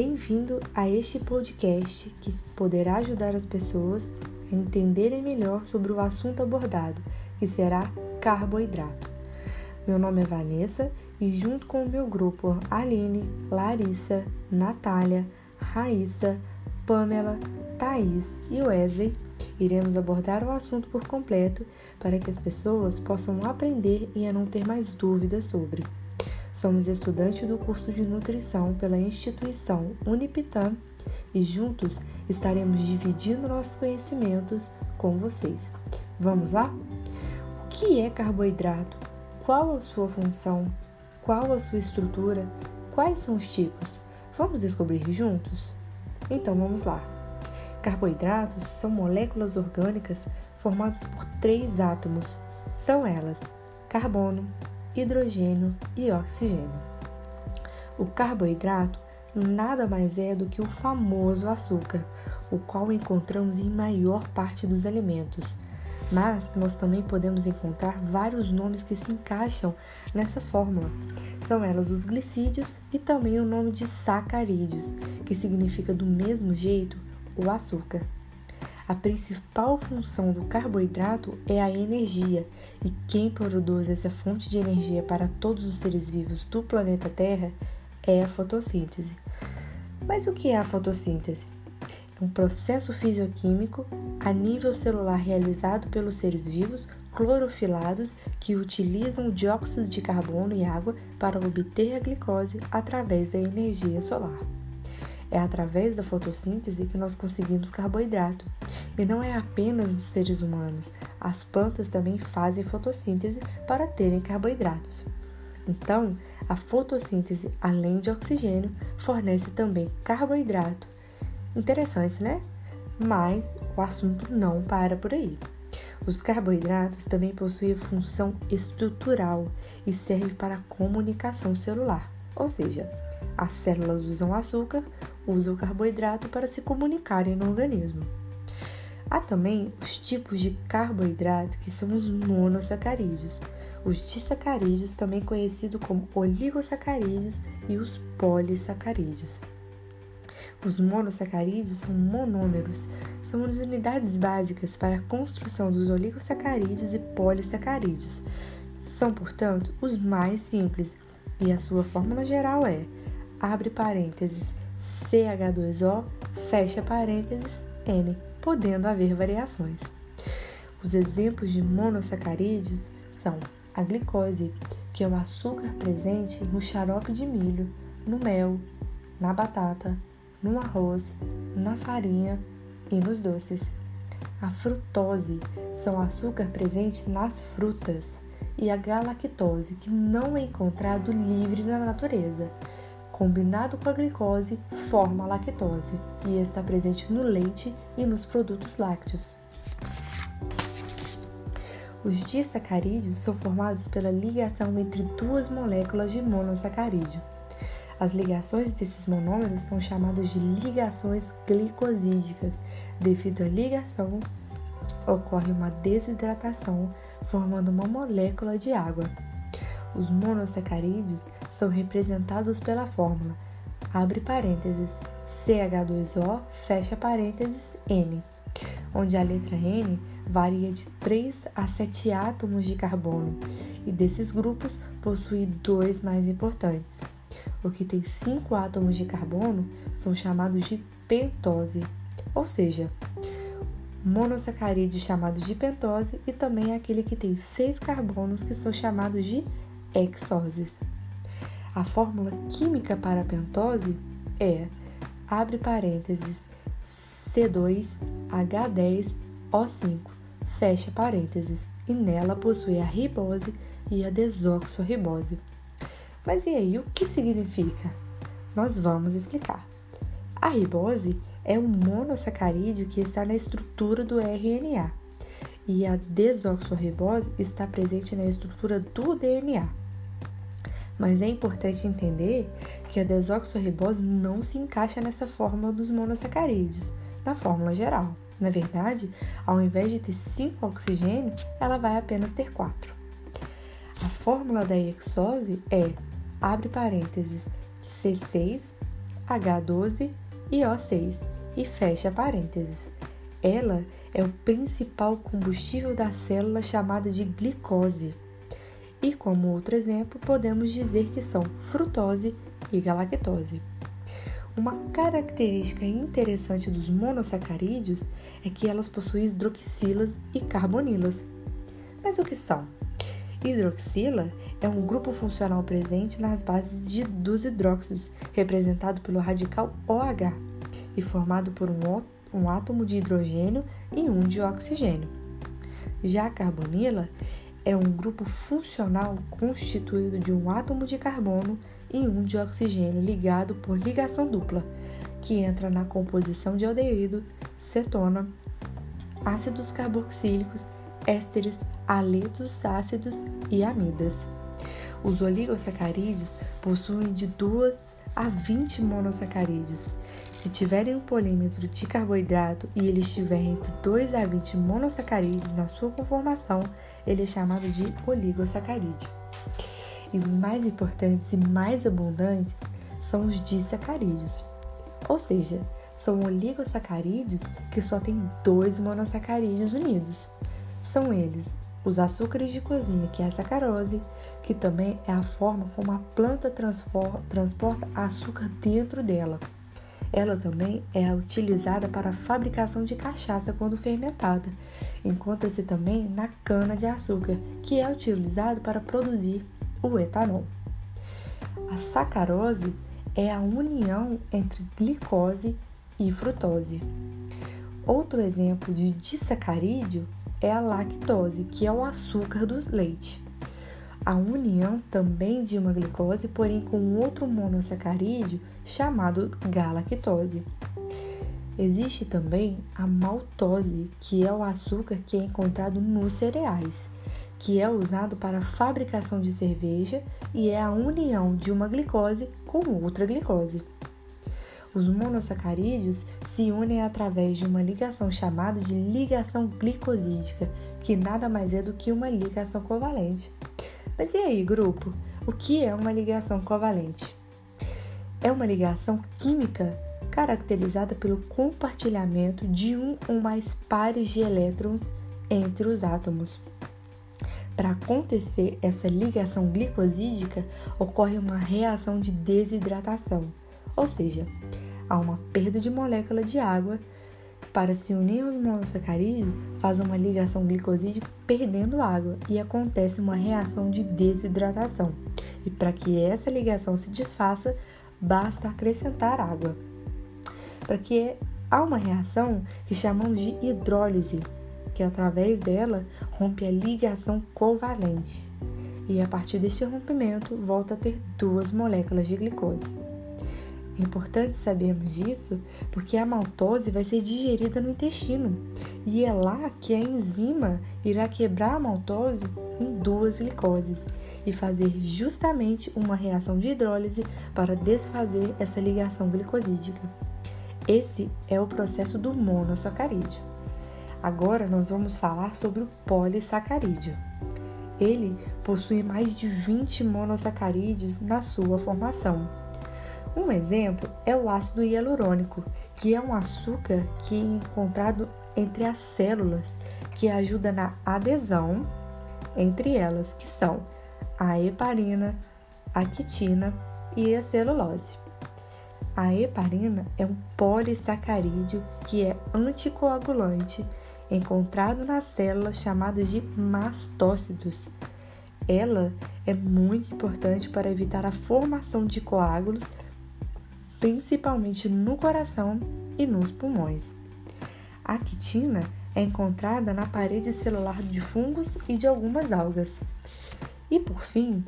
Bem-vindo a este podcast que poderá ajudar as pessoas a entenderem melhor sobre o assunto abordado, que será carboidrato. Meu nome é Vanessa e, junto com o meu grupo Aline, Larissa, Natália, Raíssa, Pamela, Thaís e Wesley, iremos abordar o assunto por completo para que as pessoas possam aprender e a não ter mais dúvidas sobre. Somos estudantes do curso de nutrição pela instituição Unipitam e juntos estaremos dividindo nossos conhecimentos com vocês. Vamos lá? O que é carboidrato? Qual a sua função? Qual a sua estrutura? Quais são os tipos? Vamos descobrir juntos? Então vamos lá. Carboidratos são moléculas orgânicas formadas por três átomos. São elas: carbono, hidrogênio e oxigênio. O carboidrato nada mais é do que o famoso açúcar, o qual encontramos em maior parte dos alimentos. Mas nós também podemos encontrar vários nomes que se encaixam nessa fórmula. São elas os glicídios e também o nome de sacarídeos, que significa do mesmo jeito o açúcar. A principal função do carboidrato é a energia, e quem produz essa fonte de energia para todos os seres vivos do planeta Terra é a fotossíntese. Mas o que é a fotossíntese? É um processo fisicoquímico a nível celular realizado pelos seres vivos clorofilados que utilizam dióxido de carbono e água para obter a glicose através da energia solar. É através da fotossíntese que nós conseguimos carboidrato. E não é apenas dos seres humanos, as plantas também fazem fotossíntese para terem carboidratos. Então, a fotossíntese, além de oxigênio, fornece também carboidrato. Interessante, né? Mas o assunto não para por aí. Os carboidratos também possuem função estrutural e servem para a comunicação celular, ou seja, as células usam açúcar, usam carboidrato para se comunicarem no organismo. Há também os tipos de carboidrato que são os monossacarídeos, os disacarídeos, também conhecidos como oligosacarídeos, e os polissacarídeos. Os monossacarídeos são monômeros, são as unidades básicas para a construção dos oligosacarídeos e polissacarídeos. São, portanto, os mais simples e a sua fórmula geral é abre parênteses CH2O, fecha parênteses N, podendo haver variações. Os exemplos de monossacarídeos são a glicose, que é o açúcar presente no xarope de milho, no mel, na batata, no arroz, na farinha e nos doces. A frutose são açúcar presente nas frutas e a galactose, que não é encontrado livre na natureza, combinado com a glicose, forma a lactose e está presente no leite e nos produtos lácteos. Os disacarídeos são formados pela ligação entre duas moléculas de monossacarídeo. As ligações desses monômeros são chamadas de ligações glicosídicas. Devido à ligação, ocorre uma desidratação, formando uma molécula de água. Os monossacarídeos são representados pela fórmula abre parênteses CH2O fecha parênteses N, onde a letra N varia de 3 a 7 átomos de carbono e desses grupos possui dois mais importantes. O que tem 5 átomos de carbono são chamados de pentose, ou seja, monossacarídeos chamados de pentose e também aquele que tem 6 carbonos que são chamados de hexoses. A fórmula química para a pentose é, abre parênteses, C2H10O5, fecha parênteses, e nela possui a ribose e a desoxorribose. Mas e aí, o que significa? Nós vamos explicar. A ribose é um monossacarídeo que está na estrutura do RNA e a desoxorribose está presente na estrutura do DNA. Mas é importante entender que a desoxorribose não se encaixa nessa fórmula dos monossacarídeos, na fórmula geral. Na verdade, ao invés de ter 5 oxigênio, ela vai apenas ter 4. A fórmula da hexose é, abre parênteses, C6 H12 e O6 e fecha parênteses. Ela é o principal combustível da célula chamada de glicose. E como outro exemplo, podemos dizer que são frutose e galactose. Uma característica interessante dos monossacarídeos é que elas possuem hidroxilas e carbonilas. Mas o que são? Hidroxila é um grupo funcional presente nas bases de, dos hidróxidos, representado pelo radical OH e formado por um, um átomo de hidrogênio e um de oxigênio. Já a carbonila é um grupo funcional constituído de um átomo de carbono e um de oxigênio ligado por ligação dupla, que entra na composição de aldeído, cetona, ácidos carboxílicos, ésteres, haletos ácidos e amidas. Os oligosacarídeos possuem de 2 a 20 monossacarídeos. Se tiverem um polímetro de carboidrato e ele estiver entre 2 a 20 monossacarídeos na sua conformação, ele é chamado de oligosacarídeo. E os mais importantes e mais abundantes são os disacarídeos, ou seja, são oligosacarídeos que só têm dois monossacarídeos unidos. São eles os açúcares de cozinha, que é a sacarose, que também é a forma como a planta transporta açúcar dentro dela. Ela também é utilizada para a fabricação de cachaça quando fermentada. Encontra-se também na cana de açúcar, que é utilizado para produzir o etanol. A sacarose é a união entre glicose e frutose. Outro exemplo de disacarídeo é a lactose, que é o açúcar do leite. A união também de uma glicose, porém com outro monossacarídeo chamado galactose. Existe também a maltose, que é o açúcar que é encontrado nos cereais, que é usado para a fabricação de cerveja e é a união de uma glicose com outra glicose. Os monossacarídeos se unem através de uma ligação chamada de ligação glicosídica, que nada mais é do que uma ligação covalente. Mas e aí, grupo? O que é uma ligação covalente? É uma ligação química caracterizada pelo compartilhamento de um ou mais pares de elétrons entre os átomos. Para acontecer essa ligação glicosídica, ocorre uma reação de desidratação ou seja, há uma perda de molécula de água. Para se unir aos monossacarídeos, faz uma ligação glicosídica perdendo água e acontece uma reação de desidratação. E para que essa ligação se desfaça, basta acrescentar água. Para que há uma reação que chamamos de hidrólise, que através dela rompe a ligação covalente. E a partir deste rompimento, volta a ter duas moléculas de glicose. Importante sabermos disso porque a maltose vai ser digerida no intestino e é lá que a enzima irá quebrar a maltose em duas glicoses e fazer justamente uma reação de hidrólise para desfazer essa ligação glicosídica. Esse é o processo do monossacarídeo. Agora nós vamos falar sobre o polissacarídeo. Ele possui mais de 20 monossacarídeos na sua formação. Um exemplo é o ácido hialurônico, que é um açúcar que é encontrado entre as células, que ajuda na adesão entre elas, que são a heparina, a quitina e a celulose. A heparina é um polissacarídeo que é anticoagulante, encontrado nas células chamadas de mastócitos. Ela é muito importante para evitar a formação de coágulos principalmente no coração e nos pulmões. A quitina é encontrada na parede celular de fungos e de algumas algas. E por fim,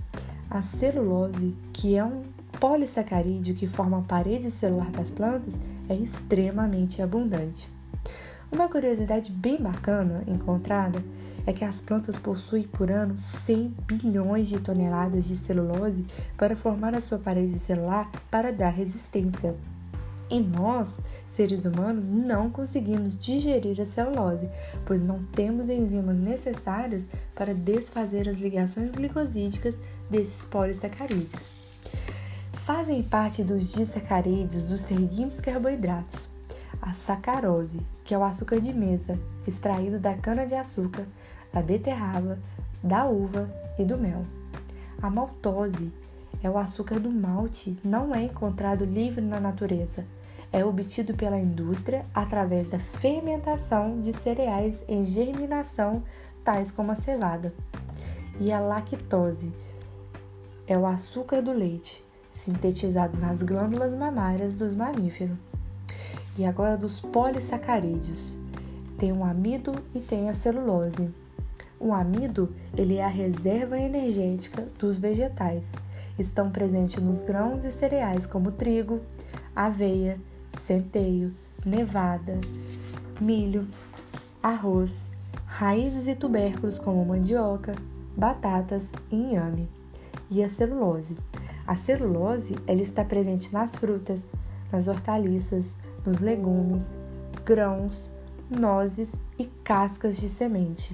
a celulose, que é um polissacarídeo que forma a parede celular das plantas, é extremamente abundante. Uma curiosidade bem bacana encontrada é que as plantas possuem por ano 100 bilhões de toneladas de celulose para formar a sua parede celular para dar resistência. E nós, seres humanos, não conseguimos digerir a celulose, pois não temos enzimas necessárias para desfazer as ligações glicosídicas desses polissacarídeos. Fazem parte dos disacarídeos dos seguintes carboidratos: a sacarose, que é o açúcar de mesa, extraído da cana-de-açúcar, da beterraba, da uva e do mel. A maltose é o açúcar do malte, não é encontrado livre na natureza. É obtido pela indústria através da fermentação de cereais em germinação, tais como a cevada. E a lactose é o açúcar do leite, sintetizado nas glândulas mamárias dos mamíferos. E agora dos polissacarídeos. Tem o amido e tem a celulose. O amido ele é a reserva energética dos vegetais. Estão presentes nos grãos e cereais como trigo, aveia, centeio, nevada, milho, arroz, raízes e tubérculos como mandioca, batatas e inhame. E a celulose. A celulose ela está presente nas frutas, nas hortaliças, nos legumes, grãos, nozes e cascas de semente.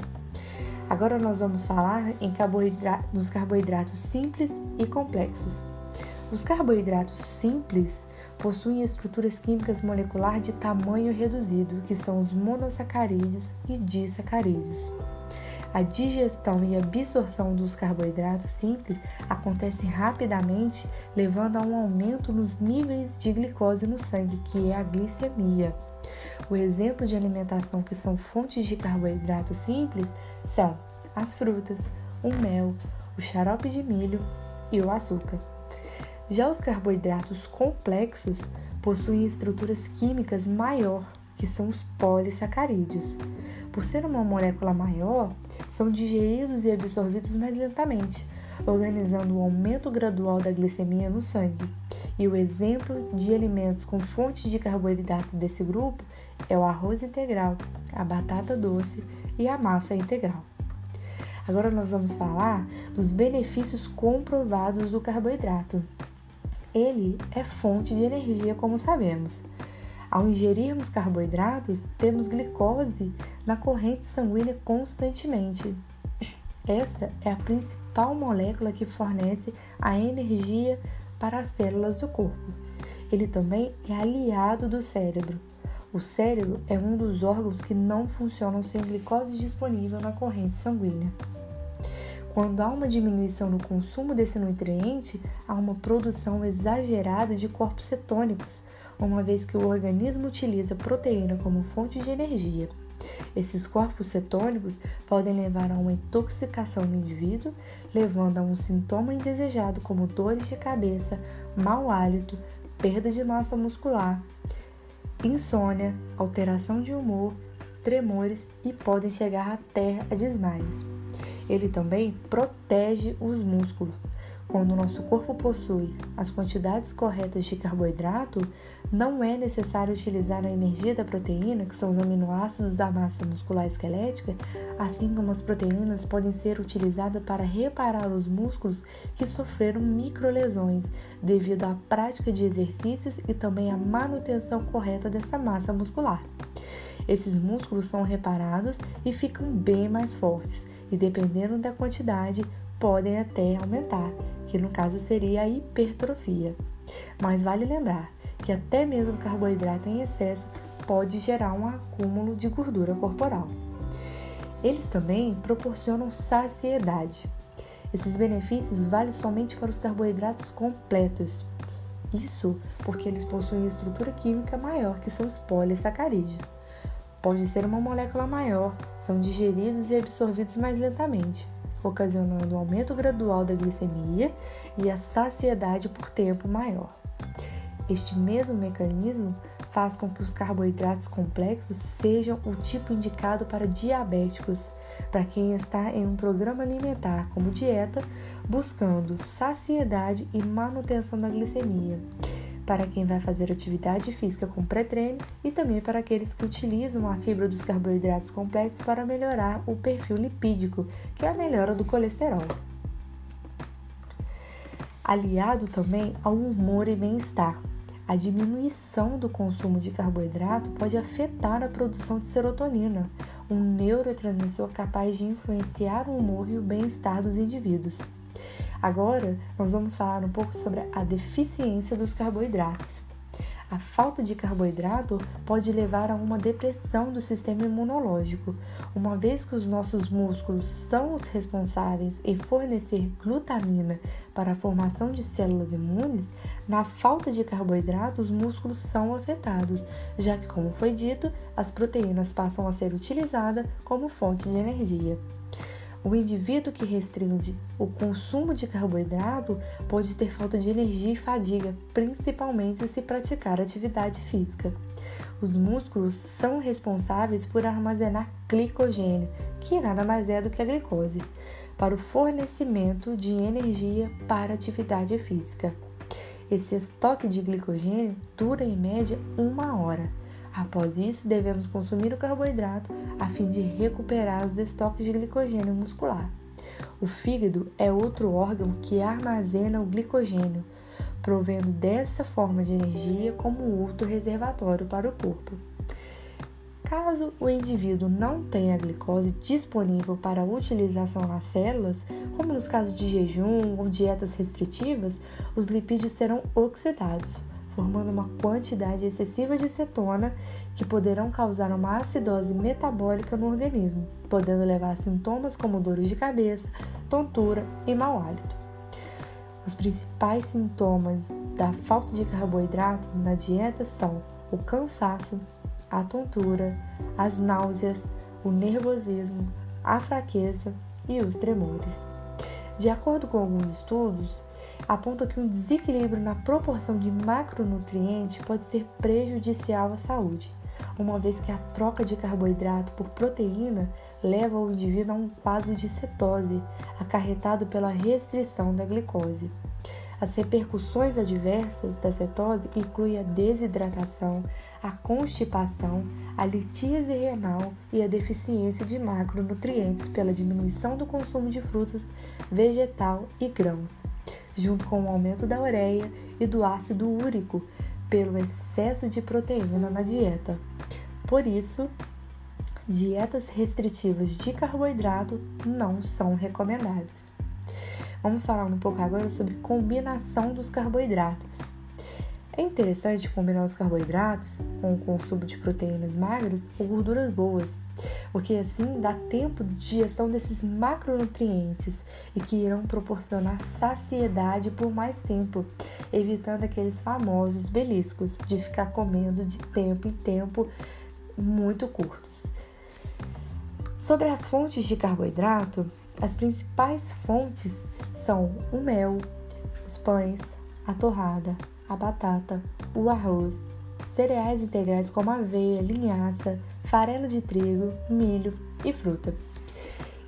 Agora nós vamos falar em carboidratos, nos carboidratos simples e complexos. Os carboidratos simples possuem estruturas químicas moleculares de tamanho reduzido, que são os monossacarídeos e disacarídeos. A digestão e absorção dos carboidratos simples acontece rapidamente, levando a um aumento nos níveis de glicose no sangue, que é a glicemia. O exemplo de alimentação que são fontes de carboidratos simples são as frutas, o mel, o xarope de milho e o açúcar. Já os carboidratos complexos possuem estruturas químicas maior, que são os polissacarídeos. Por ser uma molécula maior, são digeridos e absorvidos mais lentamente, organizando o um aumento gradual da glicemia no sangue. E o exemplo de alimentos com fontes de carboidrato desse grupo é o arroz integral, a batata doce e a massa integral. Agora nós vamos falar dos benefícios comprovados do carboidrato. Ele é fonte de energia, como sabemos. Ao ingerirmos carboidratos, temos glicose na corrente sanguínea constantemente. Essa é a principal molécula que fornece a energia para as células do corpo. Ele também é aliado do cérebro. O cérebro é um dos órgãos que não funcionam sem glicose disponível na corrente sanguínea. Quando há uma diminuição no consumo desse nutriente, há uma produção exagerada de corpos cetônicos, uma vez que o organismo utiliza proteína como fonte de energia. Esses corpos cetônicos podem levar a uma intoxicação no indivíduo, levando a um sintoma indesejado como dores de cabeça, mau hálito, perda de massa muscular, insônia, alteração de humor, tremores e podem chegar até a desmaios. Ele também protege os músculos. Quando o nosso corpo possui as quantidades corretas de carboidrato, não é necessário utilizar a energia da proteína, que são os aminoácidos da massa muscular esquelética, assim como as proteínas podem ser utilizadas para reparar os músculos que sofreram microlesões devido à prática de exercícios e também à manutenção correta dessa massa muscular. Esses músculos são reparados e ficam bem mais fortes, e dependendo da quantidade, podem até aumentar, que no caso seria a hipertrofia. Mas vale lembrar que até mesmo carboidrato em excesso pode gerar um acúmulo de gordura corporal. Eles também proporcionam saciedade. Esses benefícios valem somente para os carboidratos completos. Isso porque eles possuem estrutura química maior que são os polissacarídeos. Pode ser uma molécula maior, são digeridos e absorvidos mais lentamente, ocasionando um aumento gradual da glicemia e a saciedade por tempo maior. Este mesmo mecanismo faz com que os carboidratos complexos sejam o tipo indicado para diabéticos, para quem está em um programa alimentar como dieta, buscando saciedade e manutenção da glicemia para quem vai fazer atividade física com pré-treino e também para aqueles que utilizam a fibra dos carboidratos complexos para melhorar o perfil lipídico, que é a melhora do colesterol. Aliado também ao humor e bem-estar. A diminuição do consumo de carboidrato pode afetar a produção de serotonina, um neurotransmissor capaz de influenciar o humor e o bem-estar dos indivíduos. Agora, nós vamos falar um pouco sobre a deficiência dos carboidratos. A falta de carboidrato pode levar a uma depressão do sistema imunológico, uma vez que os nossos músculos são os responsáveis em fornecer glutamina para a formação de células imunes. Na falta de carboidrato, os músculos são afetados, já que, como foi dito, as proteínas passam a ser utilizadas como fonte de energia. O indivíduo que restringe o consumo de carboidrato pode ter falta de energia e fadiga, principalmente se praticar atividade física. Os músculos são responsáveis por armazenar glicogênio, que nada mais é do que a glicose, para o fornecimento de energia para atividade física. Esse estoque de glicogênio dura em média uma hora. Após isso, devemos consumir o carboidrato a fim de recuperar os estoques de glicogênio muscular. O fígado é outro órgão que armazena o glicogênio, provendo dessa forma de energia como outro reservatório para o corpo. Caso o indivíduo não tenha glicose disponível para utilização nas células, como nos casos de jejum ou dietas restritivas, os lipídios serão oxidados formando uma quantidade excessiva de cetona que poderão causar uma acidose metabólica no organismo, podendo levar a sintomas como dores de cabeça, tontura e mau hálito. Os principais sintomas da falta de carboidrato na dieta são o cansaço, a tontura, as náuseas, o nervosismo, a fraqueza e os tremores. De acordo com alguns estudos, aponta que um desequilíbrio na proporção de macronutrientes pode ser prejudicial à saúde, uma vez que a troca de carboidrato por proteína leva o indivíduo a um quadro de cetose, acarretado pela restrição da glicose. As repercussões adversas da cetose incluem a desidratação, a constipação, a litíase renal e a deficiência de macronutrientes pela diminuição do consumo de frutas, vegetal e grãos junto com o aumento da ureia e do ácido úrico pelo excesso de proteína na dieta. Por isso, dietas restritivas de carboidrato não são recomendadas. Vamos falar um pouco agora sobre combinação dos carboidratos. É interessante combinar os carboidratos com o consumo de proteínas magras ou gorduras boas, porque assim dá tempo de digestão desses macronutrientes e que irão proporcionar saciedade por mais tempo, evitando aqueles famosos beliscos de ficar comendo de tempo em tempo muito curtos. Sobre as fontes de carboidrato, as principais fontes são o mel, os pães, a torrada, a batata, o arroz, cereais integrais como aveia, linhaça, farelo de trigo, milho e fruta.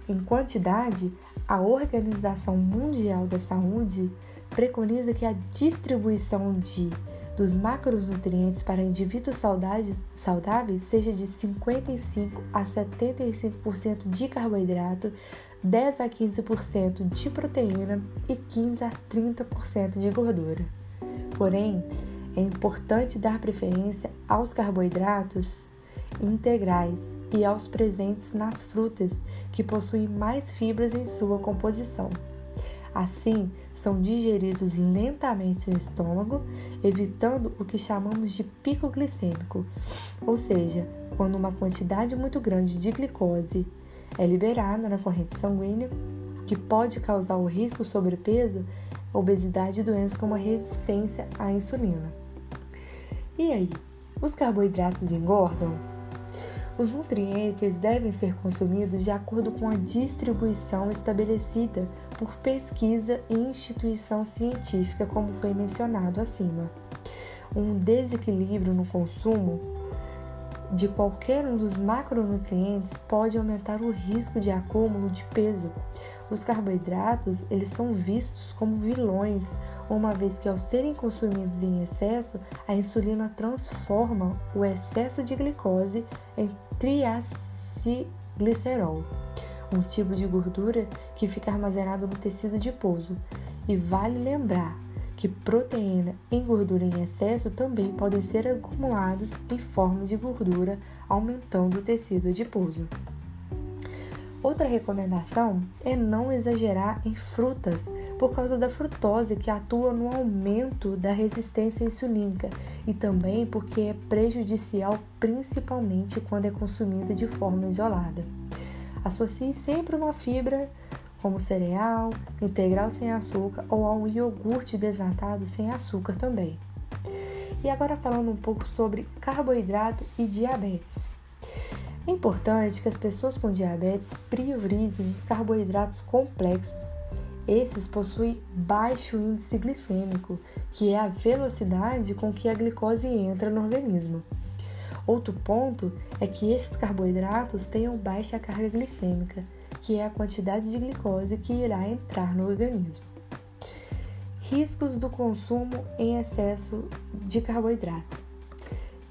Em quantidade, a Organização Mundial da Saúde preconiza que a distribuição de dos macronutrientes para indivíduos saudáveis seja de 55 a 75% de carboidrato, 10 a 15% de proteína e 15 a 30% de gordura. Porém, é importante dar preferência aos carboidratos integrais e aos presentes nas frutas, que possuem mais fibras em sua composição. Assim, são digeridos lentamente no estômago, evitando o que chamamos de pico glicêmico, ou seja, quando uma quantidade muito grande de glicose é liberada na corrente sanguínea, que pode causar o risco sobrepeso obesidade e doenças como a resistência à insulina. E aí, os carboidratos engordam? Os nutrientes devem ser consumidos de acordo com a distribuição estabelecida por pesquisa e instituição científica, como foi mencionado acima. Um desequilíbrio no consumo de qualquer um dos macronutrientes pode aumentar o risco de acúmulo de peso, os carboidratos, eles são vistos como vilões, uma vez que ao serem consumidos em excesso, a insulina transforma o excesso de glicose em triacilglicerol, um tipo de gordura que fica armazenado no tecido adiposo. E vale lembrar que proteína e gordura em excesso também podem ser acumulados em forma de gordura, aumentando o tecido adiposo. Outra recomendação é não exagerar em frutas, por causa da frutose que atua no aumento da resistência insulínica e também porque é prejudicial principalmente quando é consumida de forma isolada. Associe sempre uma fibra como cereal, integral sem açúcar ou a um iogurte desnatado sem açúcar também. E agora falando um pouco sobre carboidrato e diabetes. É importante que as pessoas com diabetes priorizem os carboidratos complexos. Esses possuem baixo índice glicêmico, que é a velocidade com que a glicose entra no organismo. Outro ponto é que esses carboidratos tenham baixa carga glicêmica, que é a quantidade de glicose que irá entrar no organismo. Riscos do consumo em excesso de carboidrato.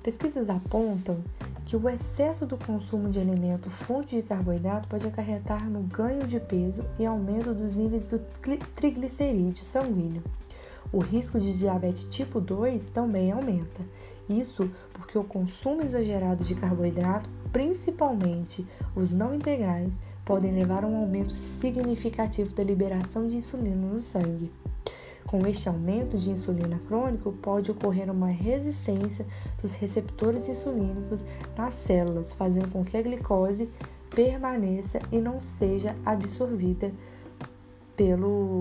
Pesquisas apontam que o excesso do consumo de alimento fonte de carboidrato pode acarretar no ganho de peso e aumento dos níveis do triglicerídeo sanguíneo. O risco de diabetes tipo 2 também aumenta. Isso porque o consumo exagerado de carboidrato, principalmente os não integrais, podem levar a um aumento significativo da liberação de insulina no sangue. Com este aumento de insulina crônico, pode ocorrer uma resistência dos receptores insulínicos nas células, fazendo com que a glicose permaneça e não seja absorvida pelo,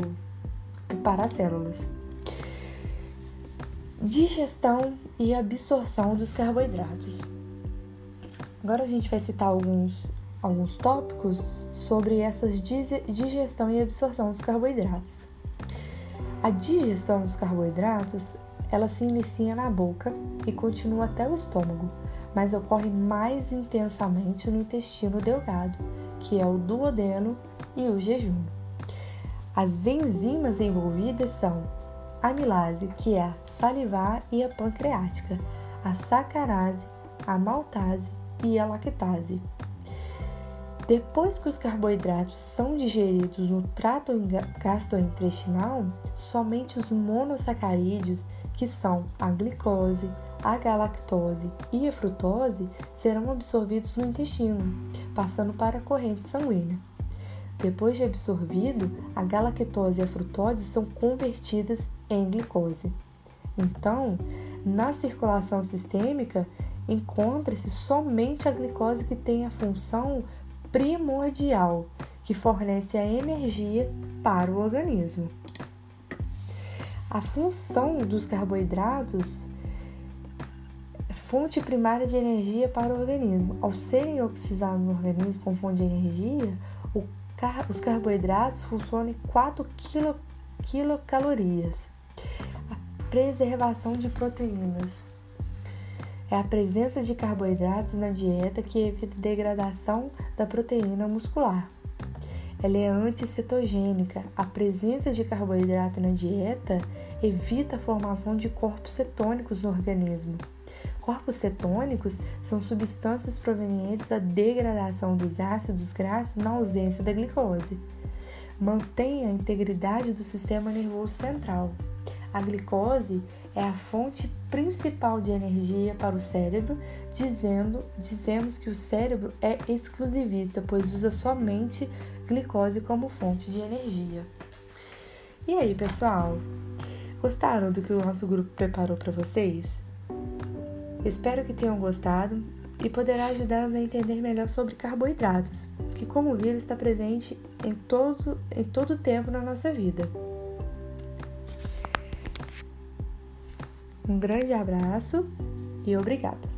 para as células. Digestão e absorção dos carboidratos. Agora a gente vai citar alguns, alguns tópicos sobre essas digestão e absorção dos carboidratos. A digestão dos carboidratos, ela se inicia na boca e continua até o estômago, mas ocorre mais intensamente no intestino delgado, que é o duodeno e o jejum. As enzimas envolvidas são a amilase, que é a salivar e a pancreática, a sacarase, a maltase e a lactase. Depois que os carboidratos são digeridos no trato gastrointestinal, somente os monossacarídeos, que são a glicose, a galactose e a frutose, serão absorvidos no intestino, passando para a corrente sanguínea. Depois de absorvido, a galactose e a frutose são convertidas em glicose. Então, na circulação sistêmica, encontra-se somente a glicose que tem a função primordial que fornece a energia para o organismo. A função dos carboidratos é fonte primária de energia para o organismo. Ao serem oxidados no organismo com fonte de energia, car os carboidratos funcionam em 4 quilo quilocalorias. A preservação de proteínas é a presença de carboidratos na dieta que evita a degradação da proteína muscular. Ela é anticetogênica. A presença de carboidrato na dieta evita a formação de corpos cetônicos no organismo. Corpos cetônicos são substâncias provenientes da degradação dos ácidos graxos na ausência da glicose. Mantém a integridade do sistema nervoso central. A glicose é a fonte principal de energia para o cérebro, dizendo, dizemos que o cérebro é exclusivista, pois usa somente glicose como fonte de energia. E aí, pessoal? Gostaram do que o nosso grupo preparou para vocês? Espero que tenham gostado e poderá ajudá-los a entender melhor sobre carboidratos, que como viram está presente em todo em todo tempo na nossa vida. Um grande abraço e obrigada!